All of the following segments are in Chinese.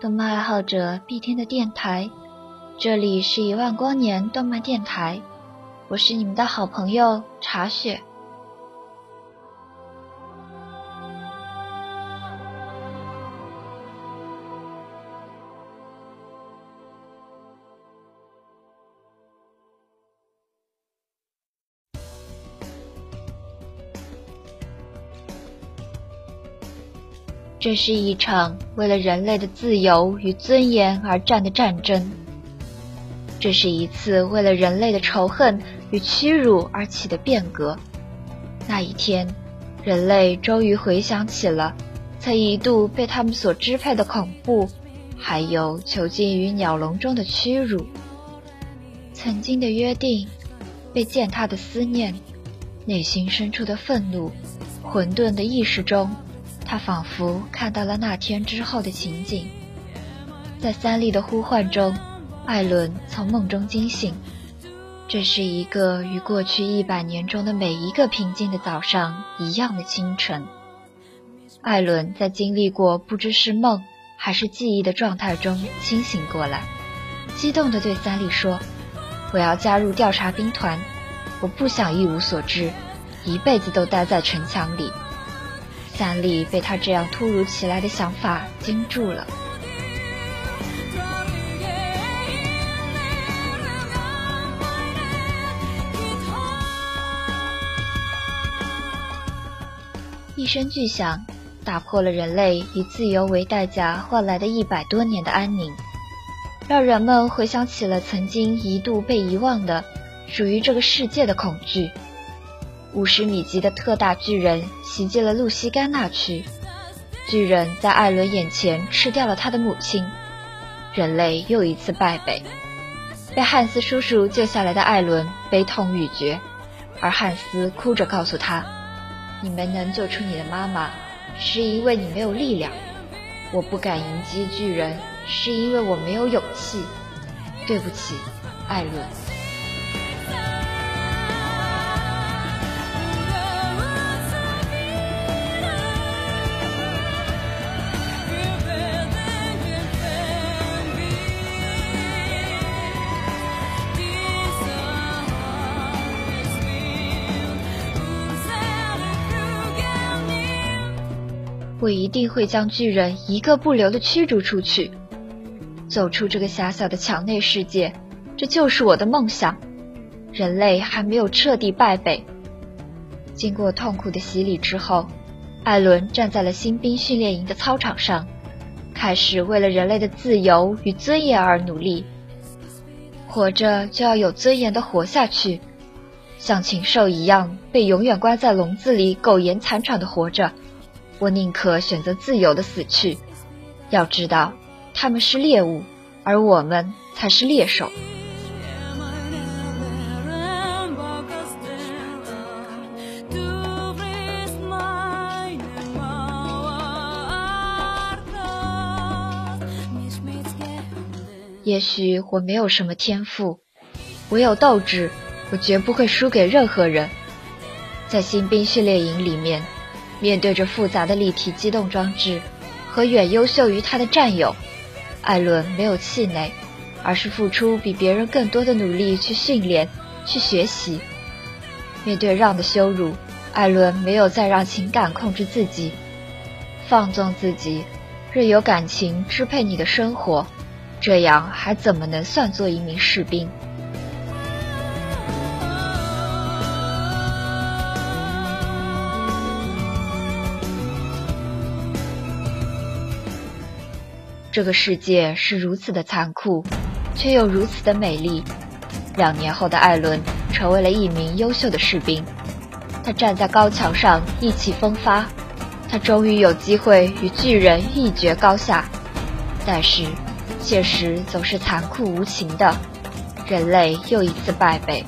动漫爱好者必听的电台。这里是一万光年动漫电台，我是你们的好朋友茶雪。这是一场为了人类的自由与尊严而战的战争。这是一次为了人类的仇恨与屈辱而起的变革。那一天，人类终于回想起了曾一度被他们所支配的恐怖，还有囚禁于鸟笼中的屈辱。曾经的约定，被践踏的思念，内心深处的愤怒，混沌的意识中。他仿佛看到了那天之后的情景，在三丽的呼唤中，艾伦从梦中惊醒。这是一个与过去一百年中的每一个平静的早上一样的清晨。艾伦在经历过不知是梦还是记忆的状态中清醒过来，激动地对三丽说：“我要加入调查兵团，我不想一无所知，一辈子都待在城墙里。”三丽被他这样突如其来的想法惊住了。一声巨响，打破了人类以自由为代价换来的一百多年的安宁，让人们回想起了曾经一度被遗忘的属于这个世界的恐惧。五十米级的特大巨人袭击了露西甘纳区，巨人在艾伦眼前吃掉了他的母亲，人类又一次败北。被汉斯叔叔救下来的艾伦悲痛欲绝，而汉斯哭着告诉他：“你没能救出你的妈妈，是因为你没有力量。我不敢迎击巨人，是因为我没有勇气。对不起，艾伦。”我一定会将巨人一个不留的驱逐出去，走出这个狭小的墙内世界，这就是我的梦想。人类还没有彻底败北。经过痛苦的洗礼之后，艾伦站在了新兵训练营的操场上，开始为了人类的自由与尊严而努力。活着就要有尊严的活下去，像禽兽一样被永远关在笼子里苟延残喘的活着。我宁可选择自由的死去。要知道，他们是猎物，而我们才是猎手。也许我没有什么天赋，我有斗志，我绝不会输给任何人。在新兵训练营里面。面对着复杂的立体机动装置和远优秀于他的战友，艾伦没有气馁，而是付出比别人更多的努力去训练、去学习。面对让的羞辱，艾伦没有再让情感控制自己，放纵自己，任由感情支配你的生活，这样还怎么能算作一名士兵？这个世界是如此的残酷，却又如此的美丽。两年后的艾伦成为了一名优秀的士兵，他站在高墙上意气风发，他终于有机会与巨人一决高下。但是，现实总是残酷无情的，人类又一次败北，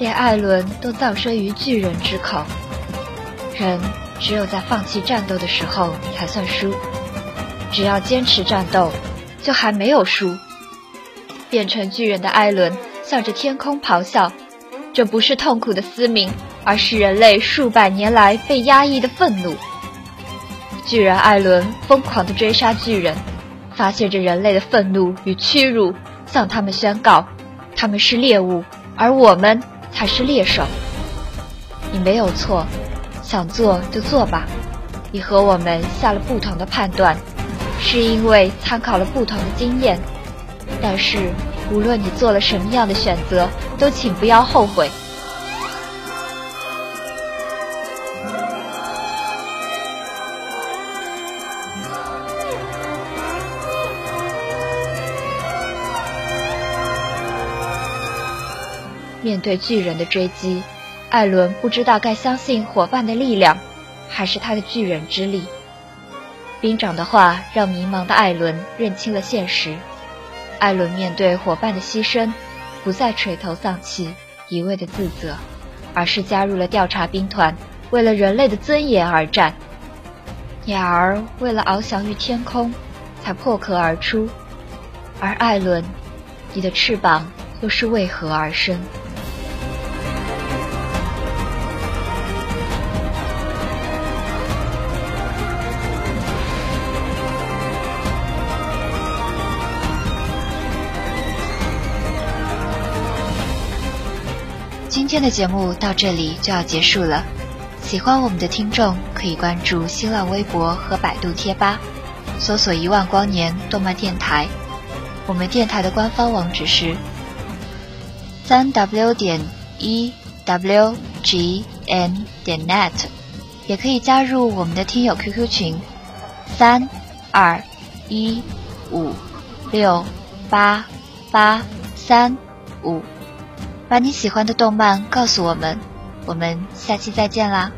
连艾伦都葬身于巨人之口。人只有在放弃战斗的时候才算输。只要坚持战斗，就还没有输。变成巨人的艾伦向着天空咆哮，这不是痛苦的嘶鸣，而是人类数百年来被压抑的愤怒。巨人艾伦疯狂地追杀巨人，发泄着人类的愤怒与屈辱，向他们宣告：他们是猎物，而我们才是猎手。你没有错，想做就做吧。你和我们下了不同的判断。是因为参考了不同的经验，但是无论你做了什么样的选择，都请不要后悔。面对巨人的追击，艾伦不知道该相信伙伴的力量，还是他的巨人之力。兵长的话让迷茫的艾伦认清了现实。艾伦面对伙伴的牺牲，不再垂头丧气、一味的自责，而是加入了调查兵团，为了人类的尊严而战。鸟儿为了翱翔于天空，才破壳而出，而艾伦，你的翅膀又是为何而生？今天的节目到这里就要结束了。喜欢我们的听众可以关注新浪微博和百度贴吧，搜索“一万光年动漫电台”。我们电台的官方网址是三 w 点 e w g n 点 net，也可以加入我们的听友 QQ 群三二一五六八八三五。把你喜欢的动漫告诉我们，我们下期再见啦！